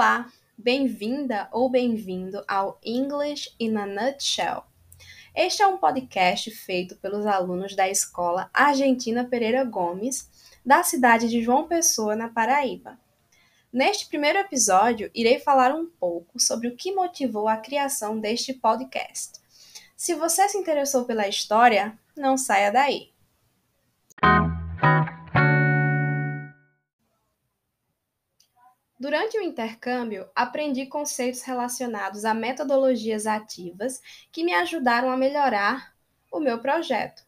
Olá, bem-vinda ou bem-vindo ao English in a Nutshell. Este é um podcast feito pelos alunos da Escola Argentina Pereira Gomes, da cidade de João Pessoa, na Paraíba. Neste primeiro episódio, irei falar um pouco sobre o que motivou a criação deste podcast. Se você se interessou pela história, não saia daí. Durante o intercâmbio, aprendi conceitos relacionados a metodologias ativas que me ajudaram a melhorar o meu projeto.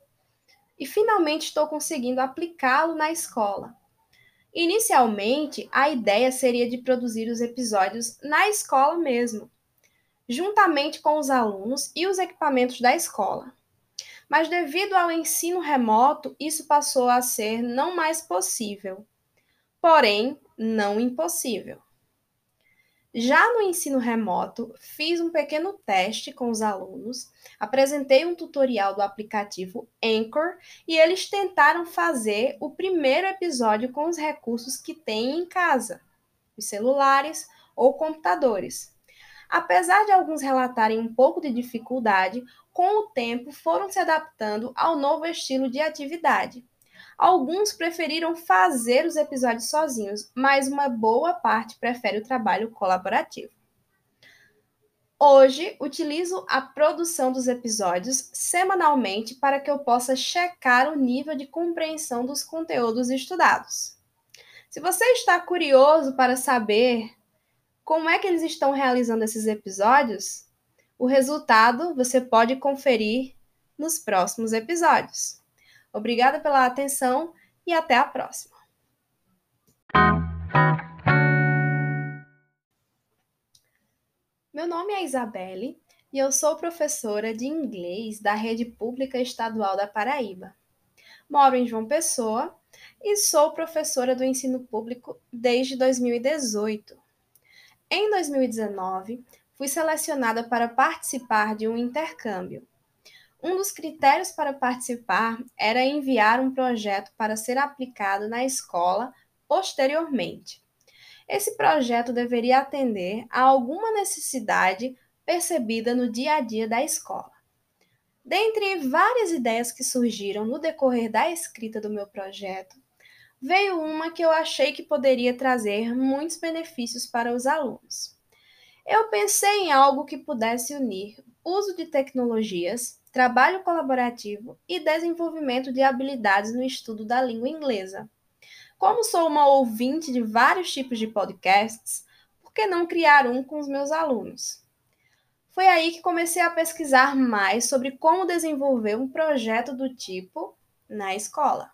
E finalmente estou conseguindo aplicá-lo na escola. Inicialmente, a ideia seria de produzir os episódios na escola mesmo, juntamente com os alunos e os equipamentos da escola. Mas devido ao ensino remoto, isso passou a ser não mais possível. Porém, não impossível. Já no ensino remoto, fiz um pequeno teste com os alunos, apresentei um tutorial do aplicativo Anchor e eles tentaram fazer o primeiro episódio com os recursos que têm em casa, os celulares ou computadores. Apesar de alguns relatarem um pouco de dificuldade, com o tempo foram se adaptando ao novo estilo de atividade. Alguns preferiram fazer os episódios sozinhos, mas uma boa parte prefere o trabalho colaborativo. Hoje, utilizo a produção dos episódios semanalmente para que eu possa checar o nível de compreensão dos conteúdos estudados. Se você está curioso para saber como é que eles estão realizando esses episódios, o resultado você pode conferir nos próximos episódios. Obrigada pela atenção e até a próxima. Meu nome é Isabelle e eu sou professora de inglês da Rede Pública Estadual da Paraíba. Moro em João Pessoa e sou professora do ensino público desde 2018. Em 2019, fui selecionada para participar de um intercâmbio um dos critérios para participar era enviar um projeto para ser aplicado na escola posteriormente. Esse projeto deveria atender a alguma necessidade percebida no dia a dia da escola. Dentre várias ideias que surgiram no decorrer da escrita do meu projeto, veio uma que eu achei que poderia trazer muitos benefícios para os alunos. Eu pensei em algo que pudesse unir uso de tecnologias, trabalho colaborativo e desenvolvimento de habilidades no estudo da língua inglesa. Como sou uma ouvinte de vários tipos de podcasts, por que não criar um com os meus alunos? Foi aí que comecei a pesquisar mais sobre como desenvolver um projeto do tipo na escola.